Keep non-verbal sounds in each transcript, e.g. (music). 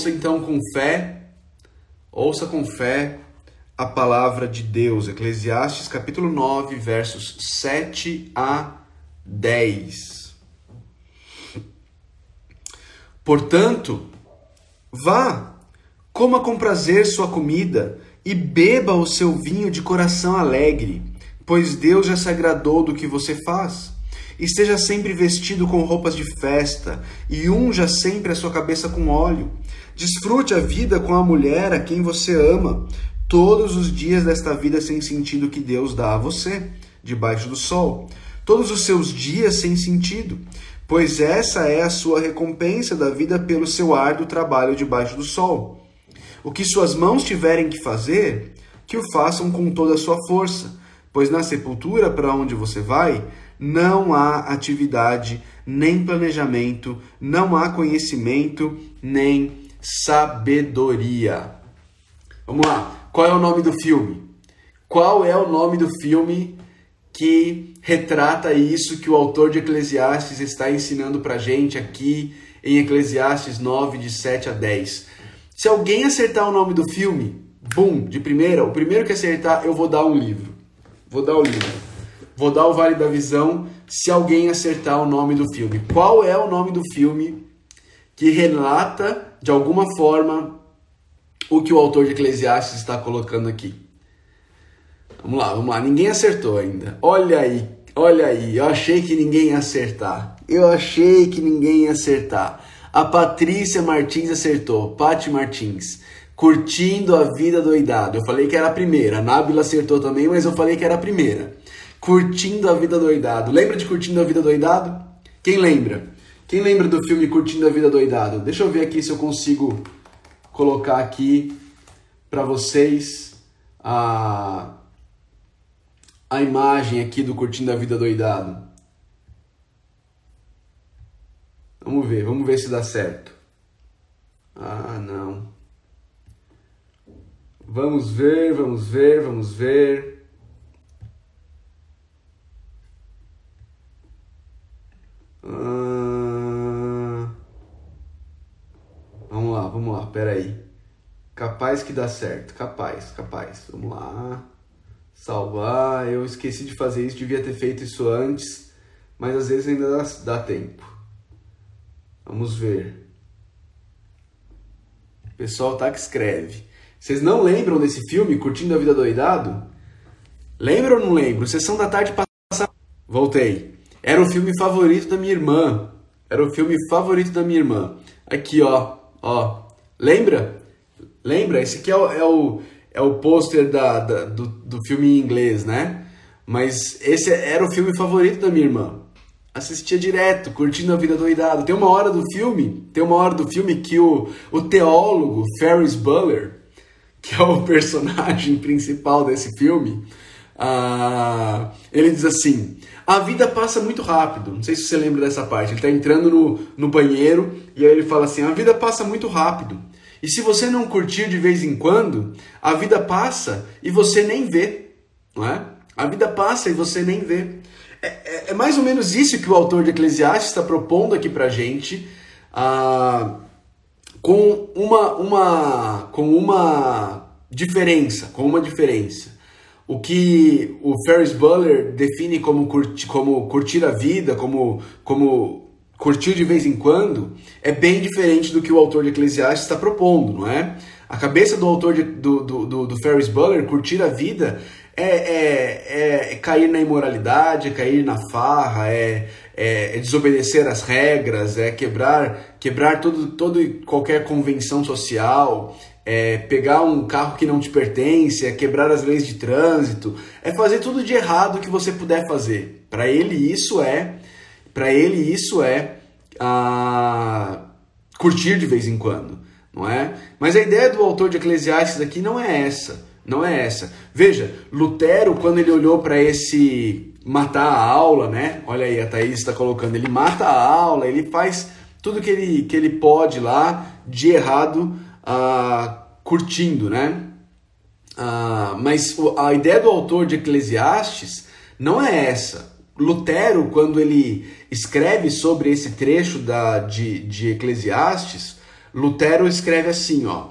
Ouça então com fé, ouça com fé a palavra de Deus, Eclesiastes capítulo 9, versos 7 a 10. Portanto, vá, coma com prazer sua comida e beba o seu vinho de coração alegre, pois Deus já se agradou do que você faz. Esteja sempre vestido com roupas de festa e unja sempre a sua cabeça com óleo. Desfrute a vida com a mulher a quem você ama, todos os dias desta vida sem sentido que Deus dá a você, debaixo do sol. Todos os seus dias sem sentido, pois essa é a sua recompensa da vida pelo seu árduo trabalho debaixo do sol. O que suas mãos tiverem que fazer, que o façam com toda a sua força, pois na sepultura para onde você vai, não há atividade, nem planejamento, não há conhecimento, nem sabedoria. Vamos lá. Qual é o nome do filme? Qual é o nome do filme que retrata isso que o autor de Eclesiastes está ensinando pra gente aqui em Eclesiastes 9, de 7 a 10? Se alguém acertar o nome do filme, bum, de primeira, o primeiro que acertar, eu vou dar um livro. Vou dar o livro. Vou dar o Vale da Visão se alguém acertar o nome do filme. Qual é o nome do filme que relata de alguma forma o que o autor de Eclesiastes está colocando aqui. Vamos lá, vamos lá. Ninguém acertou ainda. Olha aí, olha aí. Eu achei que ninguém ia acertar. Eu achei que ninguém ia acertar. A Patrícia Martins acertou. Pati Martins. Curtindo a vida doidado. Eu falei que era a primeira. A Nábila acertou também, mas eu falei que era a primeira. Curtindo a vida doidado. Lembra de Curtindo a vida doidado? Quem lembra? Quem lembra do filme Curtindo a Vida Doidado? Deixa eu ver aqui se eu consigo colocar aqui para vocês a, a imagem aqui do Curtindo a Vida Doidado. Vamos ver, vamos ver se dá certo. Ah, não. Vamos ver, vamos ver, vamos ver. Vamos lá, peraí. Capaz que dá certo, capaz, capaz. Vamos lá. Salvar. Eu esqueci de fazer isso, devia ter feito isso antes, mas às vezes ainda dá, dá tempo. Vamos ver. O pessoal tá que escreve. Vocês não lembram desse filme, Curtindo a Vida Doidado? Lembram ou não lembro? Sessão da tarde passada. Voltei. Era o filme favorito da minha irmã. Era o filme favorito da minha irmã. Aqui, ó. Ó. Lembra? Lembra? Esse aqui é o, é o, é o pôster da, da, do, do filme em inglês, né? Mas esse era o filme favorito da minha irmã. Assistia direto, curtindo a vida doidado. Tem uma hora do filme, tem uma hora do filme que o, o teólogo Ferris Bueller, que é o (laughs) personagem principal desse filme, uh, ele diz assim: a vida passa muito rápido. Não sei se você lembra dessa parte. Ele está entrando no, no banheiro e aí ele fala assim: a vida passa muito rápido. E se você não curtir de vez em quando, a vida passa e você nem vê, não é? A vida passa e você nem vê. É, é, é mais ou menos isso que o autor de Eclesiastes está propondo aqui para gente, ah, com uma, uma, com uma diferença, com uma diferença. O que o Ferris Bueller define como, curti, como curtir a vida, como, como curtir de vez em quando, é bem diferente do que o autor de Eclesiastes está propondo, não é? A cabeça do autor de, do, do, do, do Ferris Bueller, curtir a vida, é, é, é, cair na imoralidade, é cair na farra, é, é, é, desobedecer as regras, é quebrar, quebrar todo, todo qualquer convenção social, é pegar um carro que não te pertence, é quebrar as leis de trânsito, é fazer tudo de errado que você puder fazer. Para ele isso é para ele isso é ah, curtir de vez em quando, não é? Mas a ideia do autor de Eclesiastes aqui não é essa, não é essa. Veja, Lutero quando ele olhou para esse matar a aula, né? Olha aí, a Thaís está colocando, ele mata a aula, ele faz tudo que ele, que ele pode lá de errado ah, curtindo, né? Ah, mas a ideia do autor de Eclesiastes não é essa. Lutero, quando ele escreve sobre esse trecho da, de, de Eclesiastes, Lutero escreve assim, ó: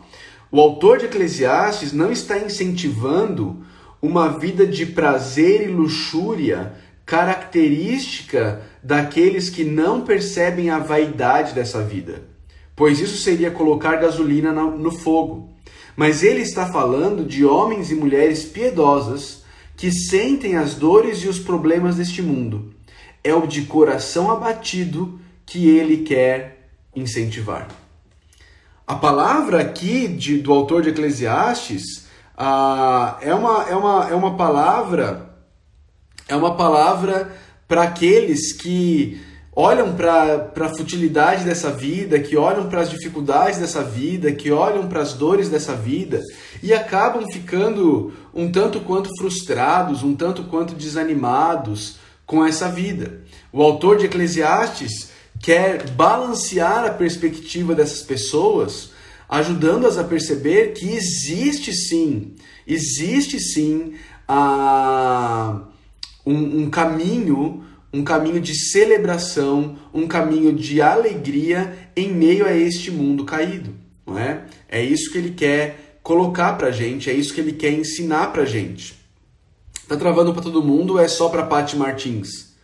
O autor de Eclesiastes não está incentivando uma vida de prazer e luxúria característica daqueles que não percebem a vaidade dessa vida, pois isso seria colocar gasolina no fogo. Mas ele está falando de homens e mulheres piedosas que sentem as dores e os problemas deste mundo. É o de coração abatido que ele quer incentivar. A palavra aqui de, do autor de Eclesiastes ah, é, uma, é, uma, é uma palavra é uma palavra para aqueles que olham para a futilidade dessa vida, que olham para as dificuldades dessa vida, que olham para as dores dessa vida e acabam ficando um tanto quanto frustrados, um tanto quanto desanimados com essa vida. O autor de Eclesiastes quer balancear a perspectiva dessas pessoas, ajudando-as a perceber que existe sim, existe sim a, um, um caminho um caminho de celebração, um caminho de alegria em meio a este mundo caído, não é? É isso que ele quer colocar pra gente, é isso que ele quer ensinar pra gente. Tá travando para todo mundo ou é só para Paty Martins?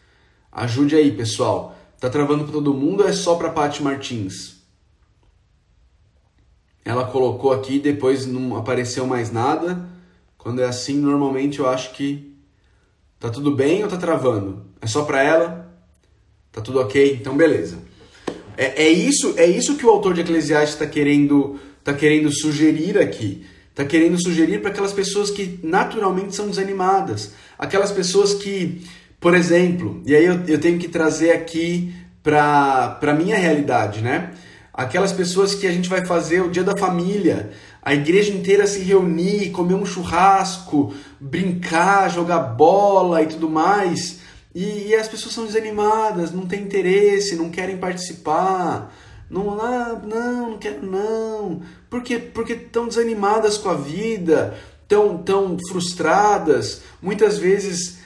Ajude aí, pessoal. Tá travando para todo mundo ou é só para Paty Martins? Ela colocou aqui, depois não apareceu mais nada. Quando é assim, normalmente eu acho que tá tudo bem ou tá travando? É só para ela? Tá tudo ok? Então beleza. É, é isso, é isso que o autor de Eclesiastes está querendo, tá querendo sugerir aqui. Está querendo sugerir para aquelas pessoas que naturalmente são desanimadas, aquelas pessoas que, por exemplo, e aí eu, eu tenho que trazer aqui para a minha realidade, né? Aquelas pessoas que a gente vai fazer o dia da família, a igreja inteira se reunir, comer um churrasco, brincar, jogar bola e tudo mais. E, e as pessoas são desanimadas, não têm interesse, não querem participar. Não, ah, não, não quero não. Por quê? Porque estão desanimadas com a vida, tão, tão frustradas, muitas vezes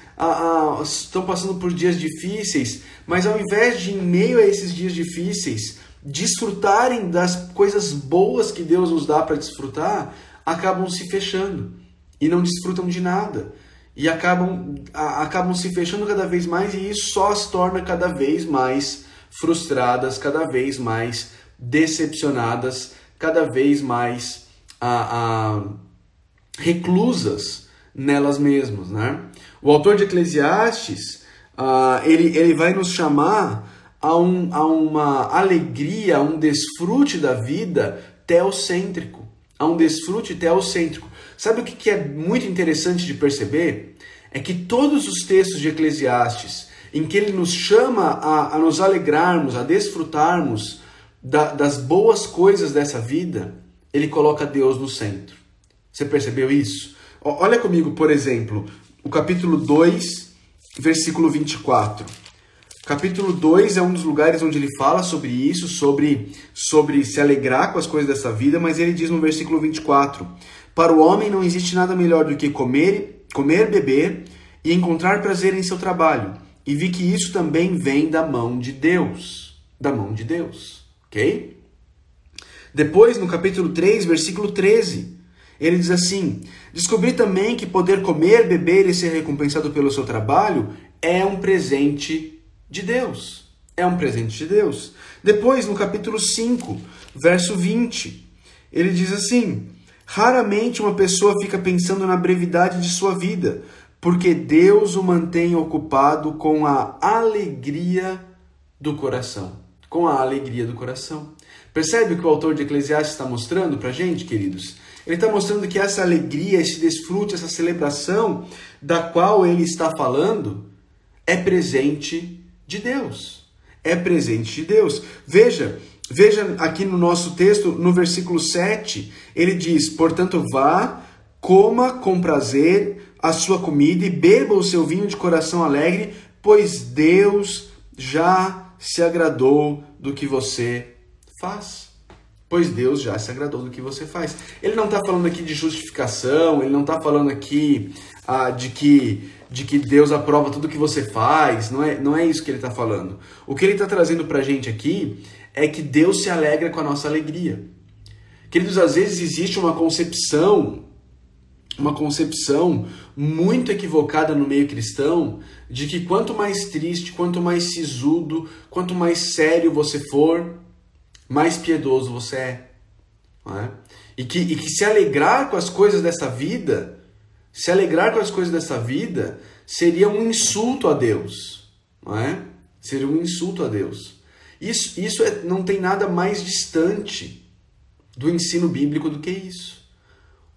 estão passando por dias difíceis, mas ao invés de, em meio a esses dias difíceis, desfrutarem das coisas boas que Deus nos dá para desfrutar, acabam se fechando e não desfrutam de nada e acabam, a, acabam se fechando cada vez mais e isso só as torna cada vez mais frustradas, cada vez mais decepcionadas, cada vez mais a, a, reclusas nelas mesmas. Né? O autor de Eclesiastes uh, ele, ele vai nos chamar a, um, a uma alegria, a um desfrute da vida teocêntrico, a um desfrute teocêntrico. Sabe o que é muito interessante de perceber? É que todos os textos de Eclesiastes, em que ele nos chama a, a nos alegrarmos, a desfrutarmos da, das boas coisas dessa vida, ele coloca Deus no centro. Você percebeu isso? Olha comigo, por exemplo, o capítulo 2, versículo 24. Capítulo 2 é um dos lugares onde ele fala sobre isso, sobre, sobre se alegrar com as coisas dessa vida, mas ele diz no versículo 24: para o homem não existe nada melhor do que comer, comer, beber e encontrar prazer em seu trabalho. E vi que isso também vem da mão de Deus. Da mão de Deus. Ok? Depois, no capítulo 3, versículo 13, ele diz assim: Descobri também que poder comer, beber e ser recompensado pelo seu trabalho é um presente de Deus. É um presente de Deus. Depois, no capítulo 5, verso 20, ele diz assim: Raramente uma pessoa fica pensando na brevidade de sua vida, porque Deus o mantém ocupado com a alegria do coração. Com a alegria do coração. Percebe o que o autor de Eclesiastes está mostrando para gente, queridos? Ele está mostrando que essa alegria, esse desfrute, essa celebração da qual ele está falando é presente de Deus. É presente de Deus. Veja, Veja aqui no nosso texto, no versículo 7, ele diz: Portanto, vá, coma com prazer a sua comida e beba o seu vinho de coração alegre, pois Deus já se agradou do que você faz. Pois Deus já se agradou do que você faz. Ele não está falando aqui de justificação, ele não está falando aqui ah, de que de que Deus aprova tudo que você faz, não é, não é isso que ele está falando. O que ele está trazendo para a gente aqui é que Deus se alegra com a nossa alegria. Queridos, às vezes existe uma concepção, uma concepção muito equivocada no meio cristão de que quanto mais triste, quanto mais sisudo, quanto mais sério você for, mais piedoso você é. é? E, que, e que se alegrar com as coisas dessa vida, se alegrar com as coisas dessa vida, seria um insulto a Deus. É? Seria um insulto a Deus. Isso, isso é, não tem nada mais distante do ensino bíblico do que isso.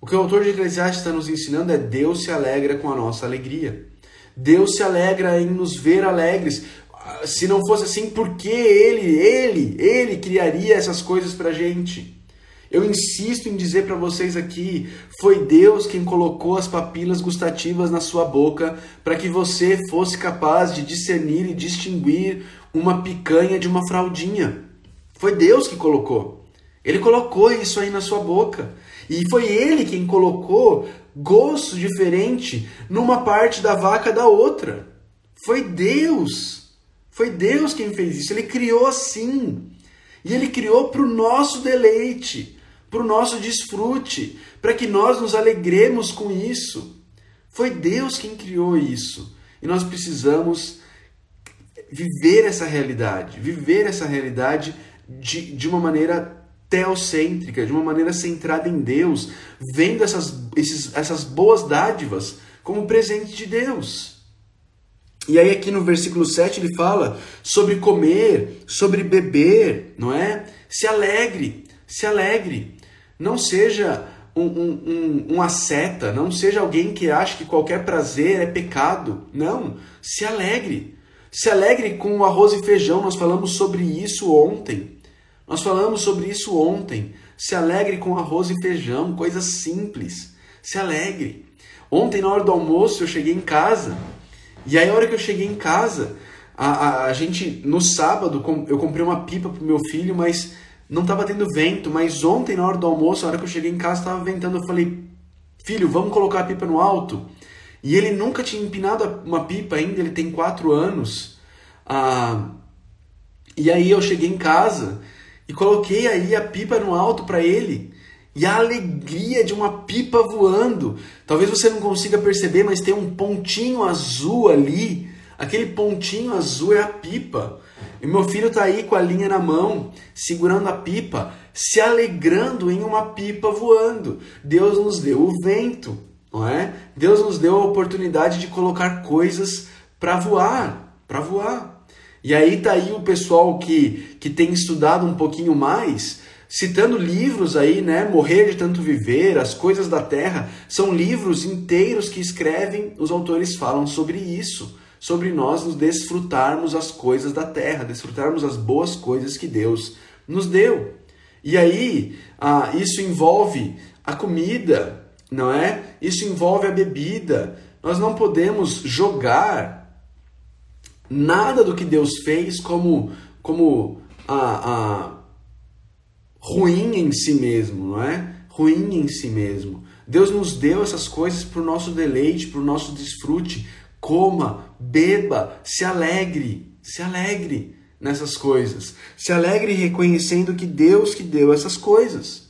O que o autor de Eclesiastes está nos ensinando é Deus se alegra com a nossa alegria. Deus se alegra em nos ver alegres. Se não fosse assim, por que ele, ele, ele criaria essas coisas para gente? Eu insisto em dizer para vocês aqui, foi Deus quem colocou as papilas gustativas na sua boca para que você fosse capaz de discernir e distinguir uma picanha de uma fraldinha. Foi Deus que colocou. Ele colocou isso aí na sua boca. E foi ele quem colocou gosto diferente numa parte da vaca da outra. Foi Deus. Foi Deus quem fez isso. Ele criou assim. E ele criou para o nosso deleite, para o nosso desfrute, para que nós nos alegremos com isso. Foi Deus quem criou isso. E nós precisamos viver essa realidade, viver essa realidade de, de uma maneira teocêntrica, de uma maneira centrada em Deus, vendo essas, esses, essas boas dádivas como presente de Deus. E aí aqui no versículo 7 ele fala sobre comer, sobre beber, não é? Se alegre, se alegre. Não seja um, um, um, um asceta, não seja alguém que acha que qualquer prazer é pecado. Não, se alegre. Se alegre com o arroz e feijão, nós falamos sobre isso ontem. Nós falamos sobre isso ontem. Se alegre com arroz e feijão, coisa simples. Se alegre. Ontem, na hora do almoço, eu cheguei em casa. E aí, a hora que eu cheguei em casa, a, a, a gente, no sábado, eu comprei uma pipa pro meu filho, mas não estava tendo vento. Mas ontem, na hora do almoço, a hora que eu cheguei em casa, estava ventando. Eu falei, filho, vamos colocar a pipa no alto? E ele nunca tinha empinado uma pipa ainda, ele tem quatro anos. Ah, e aí eu cheguei em casa e coloquei aí a pipa no alto para ele. E a alegria de uma pipa voando. Talvez você não consiga perceber, mas tem um pontinho azul ali. Aquele pontinho azul é a pipa. E meu filho está aí com a linha na mão, segurando a pipa, se alegrando em uma pipa voando. Deus nos deu o vento não é? Deus nos deu a oportunidade de colocar coisas para voar, para voar. E aí tá aí o pessoal que, que tem estudado um pouquinho mais, citando livros aí, né? Morrer de tanto viver, As coisas da terra, são livros inteiros que escrevem, os autores falam sobre isso, sobre nós nos desfrutarmos as coisas da terra, desfrutarmos as boas coisas que Deus nos deu. E aí, ah, isso envolve a comida, não é? Isso envolve a bebida. Nós não podemos jogar nada do que Deus fez como, como a, a ruim em si mesmo, não é? Ruim em si mesmo. Deus nos deu essas coisas para o nosso deleite, para o nosso desfrute. Coma, beba, se alegre, se alegre nessas coisas. Se alegre reconhecendo que Deus que deu essas coisas.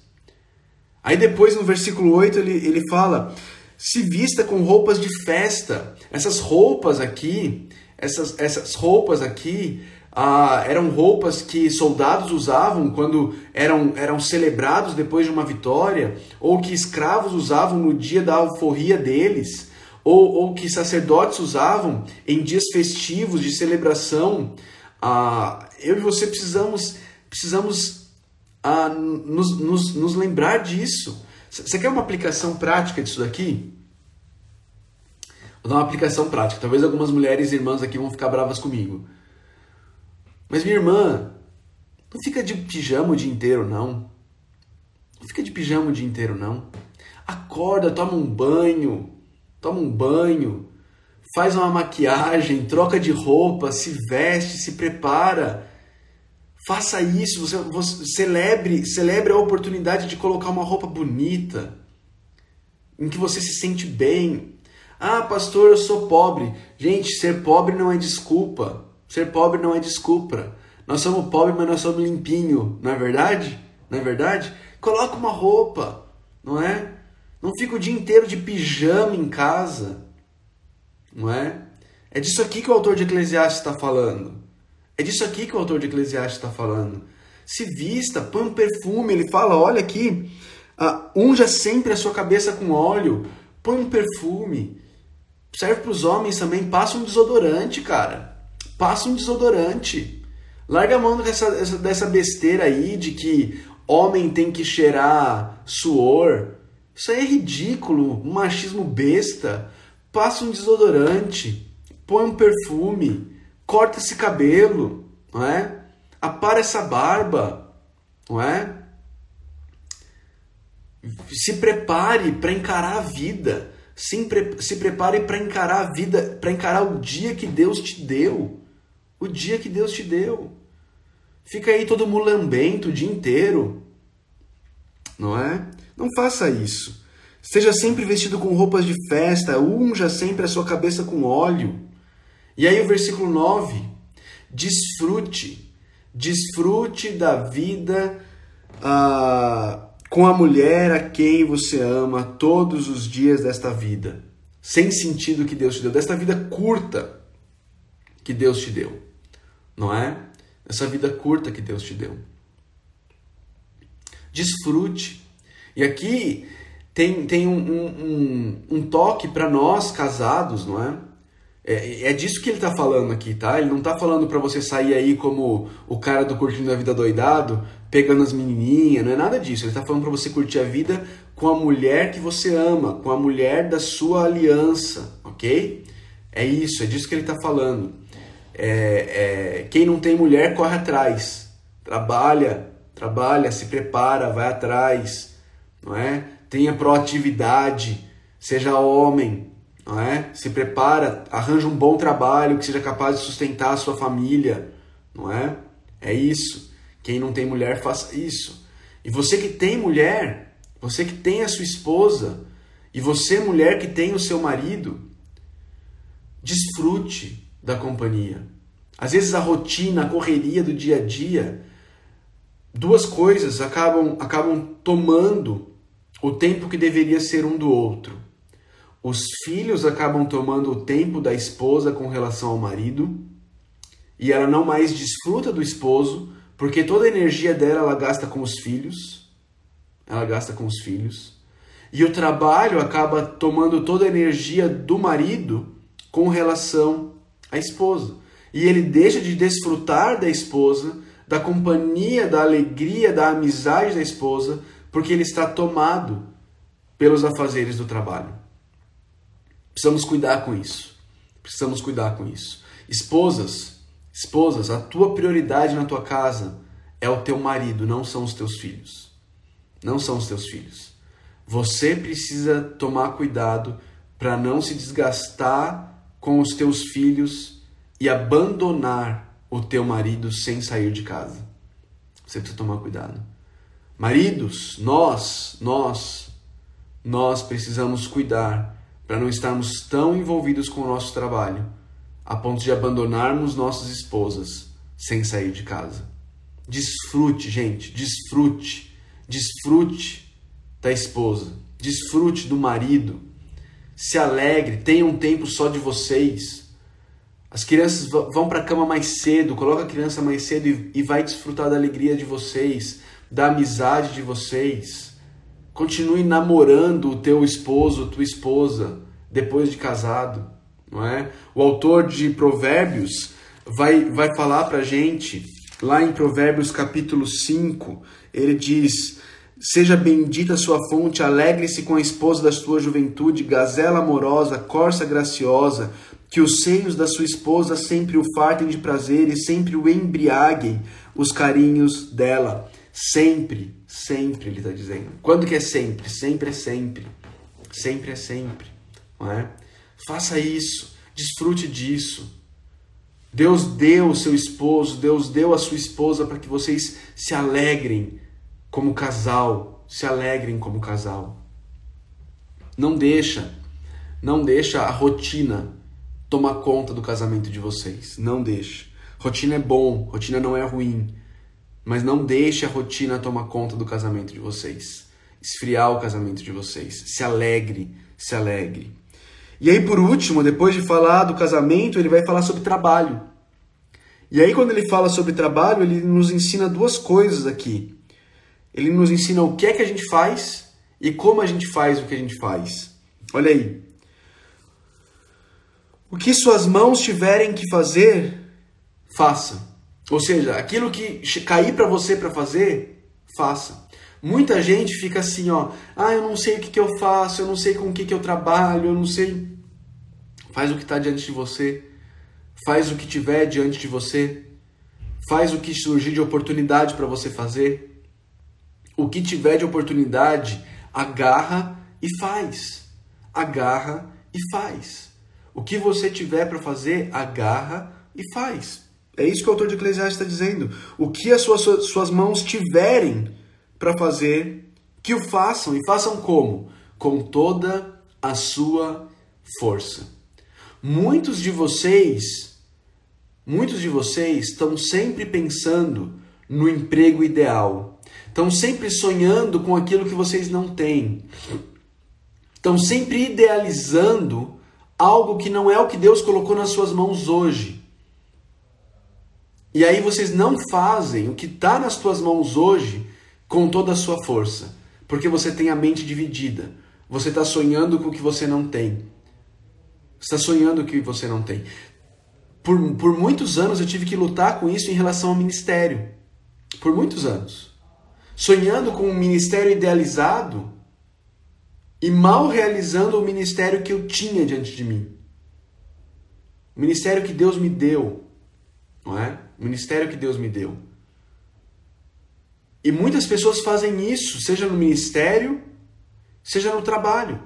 Aí depois no versículo 8 ele, ele fala: se vista com roupas de festa. Essas roupas aqui, essas, essas roupas aqui ah, eram roupas que soldados usavam quando eram, eram celebrados depois de uma vitória, ou que escravos usavam no dia da alforria deles, ou, ou que sacerdotes usavam em dias festivos de celebração. Ah, eu e você precisamos, precisamos a nos, nos, nos lembrar disso. Você quer uma aplicação prática disso daqui? Vou dar uma aplicação prática. Talvez algumas mulheres e irmãs aqui vão ficar bravas comigo. Mas minha irmã, não fica de pijama o dia inteiro, não. Não fica de pijama o dia inteiro, não. Acorda, toma um banho, toma um banho, faz uma maquiagem, troca de roupa, se veste, se prepara Faça isso, você, você, celebre, celebre a oportunidade de colocar uma roupa bonita, em que você se sente bem. Ah, pastor, eu sou pobre. Gente, ser pobre não é desculpa. Ser pobre não é desculpa. Nós somos pobres, mas nós somos limpinho, não é verdade? Não é verdade? Coloca uma roupa, não é? Não fica o dia inteiro de pijama em casa, não é? É disso aqui que o autor de Eclesiastes está falando. É disso aqui que o autor de Eclesiastes está falando. Se vista, põe um perfume. Ele fala: olha aqui, uh, unja sempre a sua cabeça com óleo, põe um perfume. Serve para os homens também, passa um desodorante, cara. Passa um desodorante. Larga a mão dessa, dessa besteira aí de que homem tem que cheirar suor. Isso aí é ridículo, um machismo besta. Passa um desodorante, põe um perfume, corta esse cabelo, não é? Apara essa barba, não é? Se prepare para encarar a vida. Se, se prepare para encarar a vida, para encarar o dia que Deus te deu. O dia que Deus te deu. Fica aí todo mulambento o dia inteiro. Não é? Não faça isso. Esteja sempre vestido com roupas de festa, unja sempre a sua cabeça com óleo. E aí o versículo 9: desfrute, desfrute da vida uh, com a mulher a quem você ama todos os dias desta vida, sem sentido que Deus te deu, desta vida curta que Deus te deu, não é? Essa vida curta que Deus te deu. Desfrute. E aqui tem, tem um, um, um toque para nós casados, não é? É, é disso que ele está falando aqui, tá? Ele não está falando para você sair aí como o cara do Curtindo a Vida Doidado, pegando as menininhas, não é nada disso. Ele está falando para você curtir a vida com a mulher que você ama, com a mulher da sua aliança, ok? É isso, é disso que ele está falando. É, é, quem não tem mulher, corre atrás. Trabalha, trabalha, se prepara, vai atrás, não é? Tenha proatividade, seja homem, não é? Se prepara, arranja um bom trabalho que seja capaz de sustentar a sua família, não é? É isso. Quem não tem mulher, faça isso. E você que tem mulher, você que tem a sua esposa, e você, mulher que tem o seu marido, desfrute da companhia. Às vezes a rotina, a correria do dia a dia, duas coisas acabam, acabam tomando o tempo que deveria ser um do outro. Os filhos acabam tomando o tempo da esposa com relação ao marido, e ela não mais desfruta do esposo, porque toda a energia dela ela gasta com os filhos. Ela gasta com os filhos. E o trabalho acaba tomando toda a energia do marido com relação à esposa. E ele deixa de desfrutar da esposa, da companhia, da alegria, da amizade da esposa, porque ele está tomado pelos afazeres do trabalho. Precisamos cuidar com isso. Precisamos cuidar com isso. Esposas, esposas, a tua prioridade na tua casa é o teu marido, não são os teus filhos. Não são os teus filhos. Você precisa tomar cuidado para não se desgastar com os teus filhos e abandonar o teu marido sem sair de casa. Você precisa tomar cuidado. Maridos, nós, nós, nós precisamos cuidar para não estarmos tão envolvidos com o nosso trabalho a ponto de abandonarmos nossas esposas sem sair de casa. Desfrute, gente, desfrute, desfrute da esposa, desfrute do marido, se alegre, tenha um tempo só de vocês. As crianças vão para a cama mais cedo, coloca a criança mais cedo e, e vai desfrutar da alegria de vocês, da amizade de vocês. Continue namorando o teu esposo, tua esposa, depois de casado, não é? O autor de Provérbios vai, vai falar para gente, lá em Provérbios capítulo 5, ele diz: Seja bendita a sua fonte, alegre-se com a esposa da sua juventude, gazela amorosa, corça graciosa, que os seios da sua esposa sempre o fartem de prazer e sempre o embriaguem os carinhos dela. Sempre, sempre, ele está dizendo. Quando que é sempre? Sempre é sempre. Sempre é sempre. Não é? Faça isso, desfrute disso. Deus deu o seu esposo, Deus deu a sua esposa para que vocês se alegrem como casal, se alegrem como casal. Não deixa, não deixa a rotina tomar conta do casamento de vocês. Não deixe. Rotina é bom, rotina não é ruim. Mas não deixe a rotina tomar conta do casamento de vocês. Esfriar o casamento de vocês. Se alegre, se alegre. E aí, por último, depois de falar do casamento, ele vai falar sobre trabalho. E aí, quando ele fala sobre trabalho, ele nos ensina duas coisas aqui. Ele nos ensina o que é que a gente faz e como a gente faz o que a gente faz. Olha aí. O que suas mãos tiverem que fazer, faça. Ou seja, aquilo que cair para você para fazer, faça. Muita gente fica assim, ó, ah, eu não sei o que, que eu faço, eu não sei com o que, que eu trabalho, eu não sei. Faz o que está diante de você, faz o que tiver diante de você, faz o que surgir de oportunidade para você fazer. O que tiver de oportunidade, agarra e faz. Agarra e faz. O que você tiver para fazer, agarra e faz. É isso que o autor de Eclesiastes está dizendo. O que as suas, suas mãos tiverem para fazer, que o façam. E façam como? Com toda a sua força. Muitos de vocês, muitos de vocês estão sempre pensando no emprego ideal. Estão sempre sonhando com aquilo que vocês não têm. Estão sempre idealizando algo que não é o que Deus colocou nas suas mãos hoje. E aí vocês não fazem o que está nas suas mãos hoje com toda a sua força, porque você tem a mente dividida. Você está sonhando com o que você não tem. Está sonhando o que você não tem. Por, por muitos anos eu tive que lutar com isso em relação ao ministério. Por muitos anos. Sonhando com um ministério idealizado e mal realizando o ministério que eu tinha diante de mim. O ministério que Deus me deu, não é? O ministério que Deus me deu. E muitas pessoas fazem isso, seja no ministério, seja no trabalho.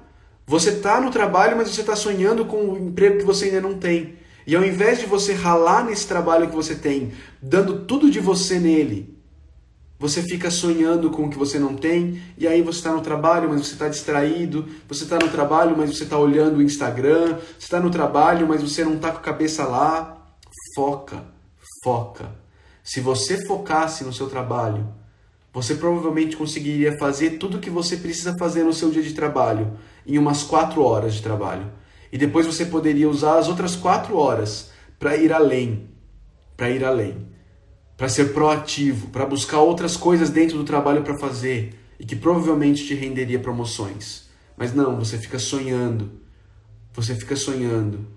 Você está no trabalho, mas você está sonhando com o emprego que você ainda não tem. E ao invés de você ralar nesse trabalho que você tem, dando tudo de você nele, você fica sonhando com o que você não tem, e aí você está no trabalho, mas você está distraído, você está no trabalho, mas você está olhando o Instagram, você está no trabalho, mas você não está com a cabeça lá. Foca, foca. Se você focasse no seu trabalho, você provavelmente conseguiria fazer tudo o que você precisa fazer no seu dia de trabalho em umas quatro horas de trabalho. E depois você poderia usar as outras quatro horas para ir além, para ir além, para ser proativo, para buscar outras coisas dentro do trabalho para fazer e que provavelmente te renderia promoções. Mas não, você fica sonhando, você fica sonhando,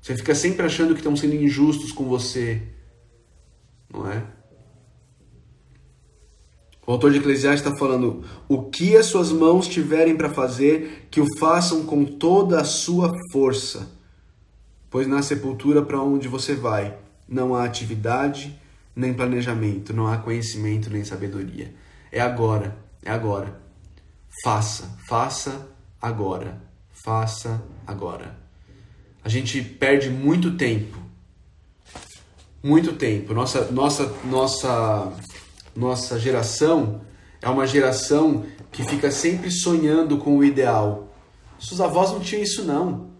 você fica sempre achando que estão sendo injustos com você, não é? O autor de Eclesiastes está falando: o que as suas mãos tiverem para fazer, que o façam com toda a sua força. Pois na sepultura para onde você vai, não há atividade, nem planejamento, não há conhecimento, nem sabedoria. É agora, é agora. Faça, faça agora. Faça agora. A gente perde muito tempo. Muito tempo. Nossa, nossa, nossa nossa geração é uma geração que fica sempre sonhando com o ideal. Seus avós não tinham isso não.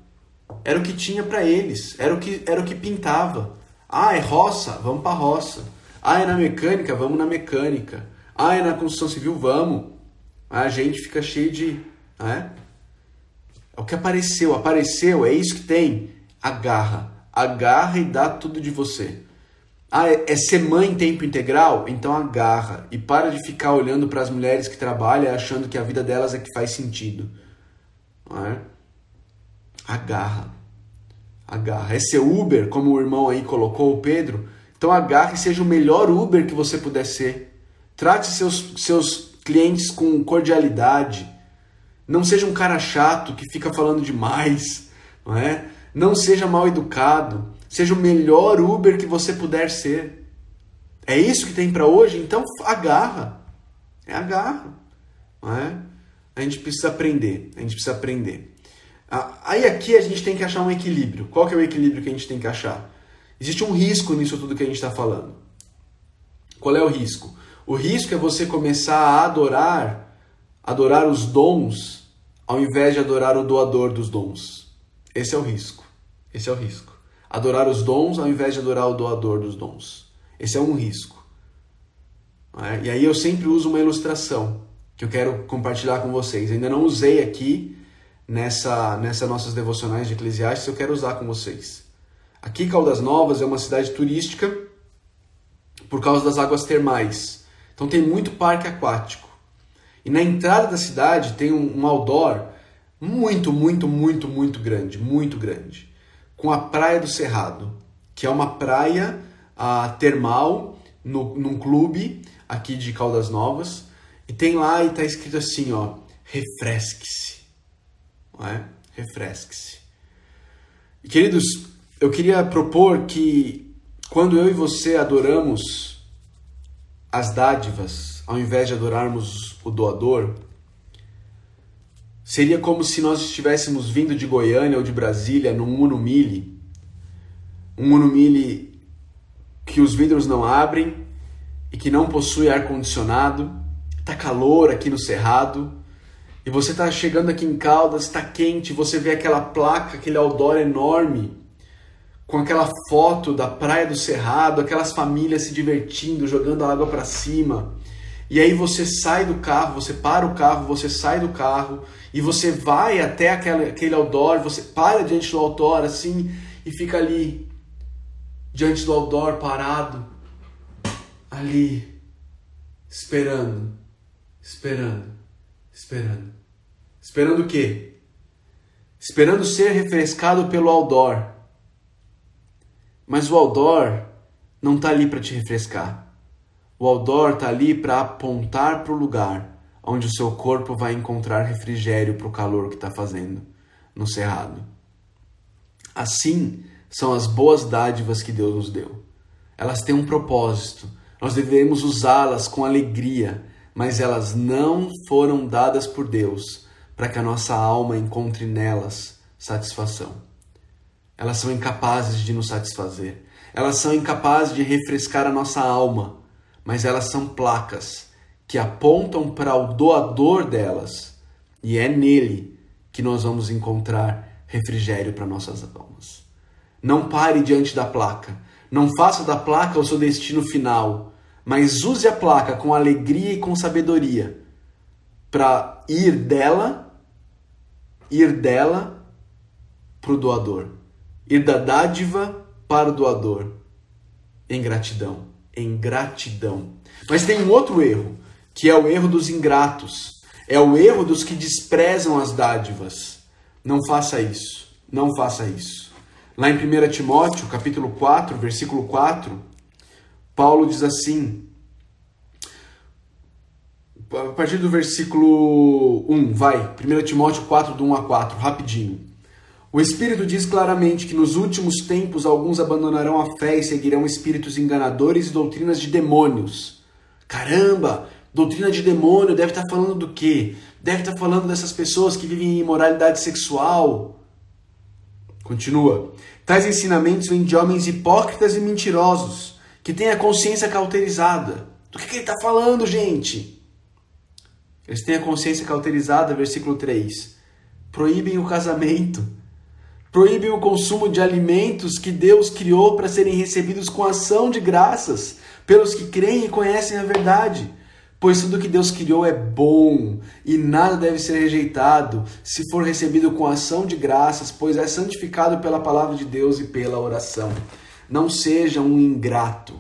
Era o que tinha para eles, era o que era o que pintava. Ah, é roça, vamos para roça. Ah, é na mecânica, vamos na mecânica. Ah, é na construção civil, vamos. A gente fica cheio de, é? É o que apareceu, apareceu, é isso que tem. Agarra, agarra e dá tudo de você. Ah, é, é ser mãe em tempo integral? Então agarra e para de ficar olhando para as mulheres que trabalham achando que a vida delas é que faz sentido. Não é? Agarra. Agarra. É ser Uber, como o irmão aí colocou, o Pedro. Então agarre e seja o melhor Uber que você puder ser. Trate seus, seus clientes com cordialidade. Não seja um cara chato que fica falando demais. Não é? Não seja mal educado. Seja o melhor Uber que você puder ser. É isso que tem para hoje? Então agarra. É agarra. Não é? A gente precisa aprender. A gente precisa aprender. Ah, aí aqui a gente tem que achar um equilíbrio. Qual que é o equilíbrio que a gente tem que achar? Existe um risco nisso tudo que a gente está falando. Qual é o risco? O risco é você começar a adorar, adorar os dons, ao invés de adorar o doador dos dons. Esse é o risco. Esse é o risco. Adorar os dons ao invés de adorar o doador dos dons. Esse é um risco. É? E aí eu sempre uso uma ilustração que eu quero compartilhar com vocês. Ainda não usei aqui nessa, nessa nossas devocionais de Eclesiastes, eu quero usar com vocês. Aqui Caldas Novas é uma cidade turística por causa das águas termais. Então tem muito parque aquático. E na entrada da cidade tem um, um outdoor muito, muito, muito, muito grande, muito grande, com a Praia do Cerrado, que é uma praia uh, termal no, num clube aqui de Caldas Novas. E tem lá e está escrito assim, ó, refresque-se. Não é? Refresque-se. Queridos, eu queria propor que quando eu e você adoramos as dádivas, ao invés de adorarmos o doador, seria como se nós estivéssemos vindo de Goiânia ou de Brasília num Uno Mille, um Uno Mille que os vidros não abrem e que não possui ar condicionado, tá calor aqui no cerrado, e você tá chegando aqui em Caldas, está quente, você vê aquela placa, aquele outdoor enorme com aquela foto da praia do Cerrado, aquelas famílias se divertindo, jogando a água para cima. E aí você sai do carro, você para o carro, você sai do carro e você vai até aquele, outdoor, você para diante do outdoor assim e fica ali, diante do outdoor, parado, ali, esperando, esperando, esperando. Esperando o quê? Esperando ser refrescado pelo outdoor mas o outdoor não está ali para te refrescar. O outdoor está ali para apontar para o lugar onde o seu corpo vai encontrar refrigério para o calor que está fazendo no cerrado. Assim são as boas dádivas que Deus nos deu. Elas têm um propósito. Nós devemos usá-las com alegria, mas elas não foram dadas por Deus para que a nossa alma encontre nelas satisfação. Elas são incapazes de nos satisfazer. Elas são incapazes de refrescar a nossa alma, mas elas são placas que apontam para o doador delas, e é nele que nós vamos encontrar refrigério para nossas almas. Não pare diante da placa. Não faça da placa o seu destino final, mas use a placa com alegria e com sabedoria para ir dela, ir dela para o doador ir da dádiva para o doador. Em gratidão. Em gratidão. Mas tem um outro erro, que é o erro dos ingratos. É o erro dos que desprezam as dádivas. Não faça isso. Não faça isso. Lá em 1 Timóteo, capítulo 4, versículo 4, Paulo diz assim: a partir do versículo 1, vai, 1 Timóteo 4, do 1 a 4, rapidinho. O Espírito diz claramente que nos últimos tempos alguns abandonarão a fé e seguirão espíritos enganadores e doutrinas de demônios. Caramba! Doutrina de demônio deve estar falando do quê? Deve estar falando dessas pessoas que vivem em imoralidade sexual. Continua. Tais ensinamentos vêm de homens hipócritas e mentirosos, que têm a consciência cauterizada. Do que, que ele está falando, gente? Eles têm a consciência cauterizada, versículo 3. Proíbem o casamento proíbem o consumo de alimentos que Deus criou para serem recebidos com ação de graças pelos que creem e conhecem a verdade. Pois tudo que Deus criou é bom e nada deve ser rejeitado. Se for recebido com ação de graças, pois é santificado pela palavra de Deus e pela oração. Não seja um ingrato,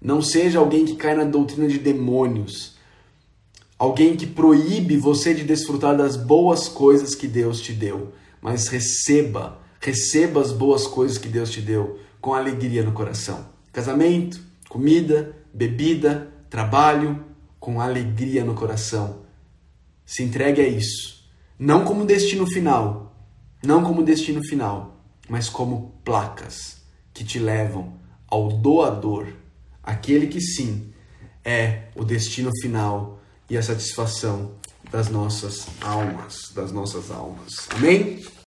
não seja alguém que cai na doutrina de demônios, alguém que proíbe você de desfrutar das boas coisas que Deus te deu. Mas receba, receba as boas coisas que Deus te deu com alegria no coração. Casamento, comida, bebida, trabalho, com alegria no coração. Se entregue a isso, não como destino final, não como destino final, mas como placas que te levam ao doador, aquele que sim é o destino final e a satisfação das nossas almas, das nossas almas. Amém?